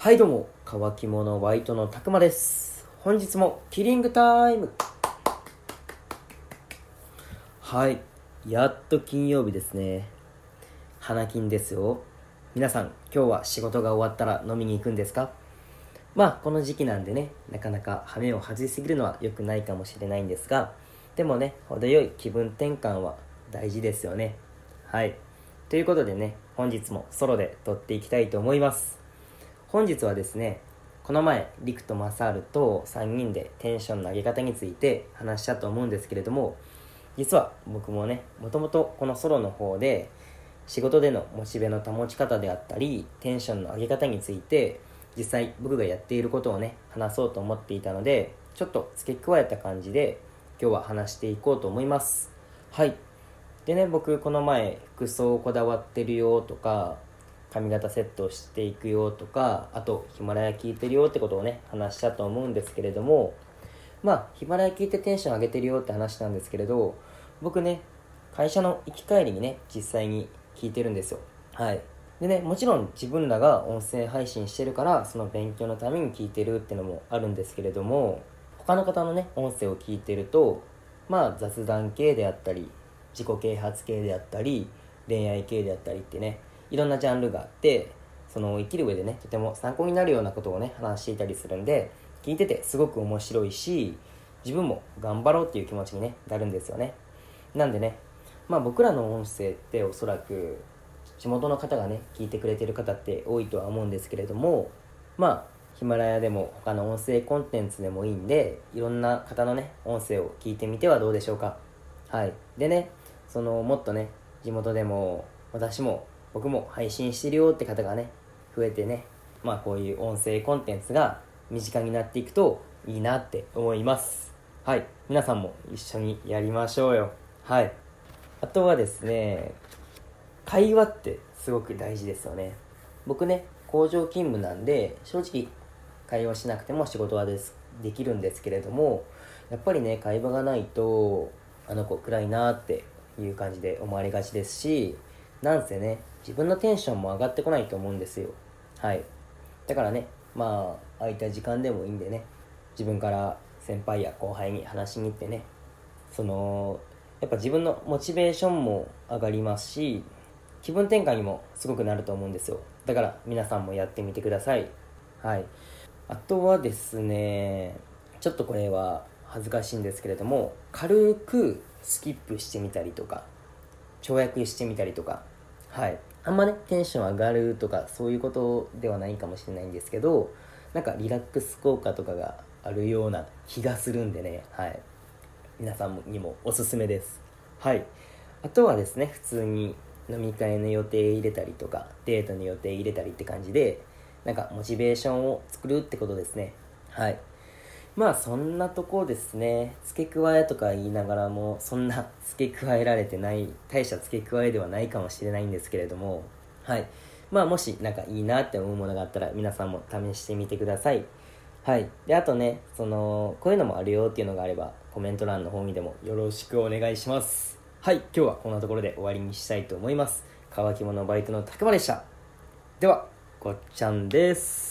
はいどうも。乾き物バイトのたくまです。本日もキリングタイム。はいやっと金曜日ですね。花金ですよ。皆さん今日は仕事が終わったら飲みに行くんですか？まあこの時期なんでねなかなか羽目を外しすぎるのは良くないかもしれないんですがでもね程よい気分転換は大事ですよね。はい。ということでね本日もソロで撮っていきたいと思います。本日はですねこの前リクとマサールと3人でテンションの上げ方について話したと思うんですけれども実は僕もねもともとこのソロの方で仕事でのモチベの保ち方であったりテンションの上げ方について実際僕がやっていることをね話そうと思っていたのでちょっと付け加えた感じで今日は話していこうと思います。はい。でね僕この前服装こだわってるよとか髪型セットをしていくよとかあとヒマラヤ聞いてるよってことをね話したと思うんですけれどもまあヒマラヤ聞いてテンション上げてるよって話なんですけれど僕ね会社の行き帰りにね実際に聞いてるんですよ。はい。でねもちろん自分らが音声配信してるからその勉強のために聞いてるってのもあるんですけれども他の方のね音声を聞いてるとまあ雑談系であったり自己啓発系であったり恋愛系であったりってねいろんなジャンルがあってその生きる上でねとても参考になるようなことをね話していたりするんで聞いててすごく面白いし自分も頑張ろうっていう気持ちに、ね、なるんですよね。なんでねまあ僕らの音声っておそらく地元の方がね聞いてくれてる方って多いとは思うんですけれどもまあヒマラヤでも他の音声コンテンツでもいいんでいろんな方のね音声を聞いてみてはどうでしょうか。はい。でねそのもっとね地元でも私も僕も配信してるよって方がね増えてねまあこういう音声コンテンツが身近になっていくといいなって思います。はい。皆さんも一緒にやりましょうよ。はい。あとはですね会話ってすごく大事ですよね。僕ね工場勤務なんで正直会話しなくても仕事はですできるんですけれどもやっぱりね会話がないとあの子暗いなっていう感じで思われがちですしなんせね自分のテンションも上がってこないと思うんですよ。はい。だからねまあ空いた時間でもいいんでね自分から先輩や後輩に話しに行ってねそのやっぱ自分のモチベーションも上がりますし気分転換にもすごくなると思うんですよ。だから皆さんもやってみてください。はい。あとはですねちょっとこれは恥ずかしいんですけれども軽くスキップしてみたりとか跳躍してみたりとか。はい。あんまねテンション上がるとかそういうことではないかもしれないんですけどなんかリラックス効果とかがあるような気がするんでね。はい。皆さんにもおすすめです。はい。あとはですね普通に飲み会の予定入れたりとかデートの予定入れたりって感じでなんかモチベーションを作るってことですね。はい。まあそんなとこですね。付け加えとか言いながらもそんな付け加えられてない大した付け加えではないかもしれないんですけれども。はい。まあもしなんかいいなって思うものがあったら皆さんも試してみてください。はい。であとねそのこういうのもあるよっていうのがあればコメント欄の方にでもよろしくお願いします。はい。今日はこんなところで終わりにしたいと思います。乾き物バイトのたくまでした。ではごっちゃんです。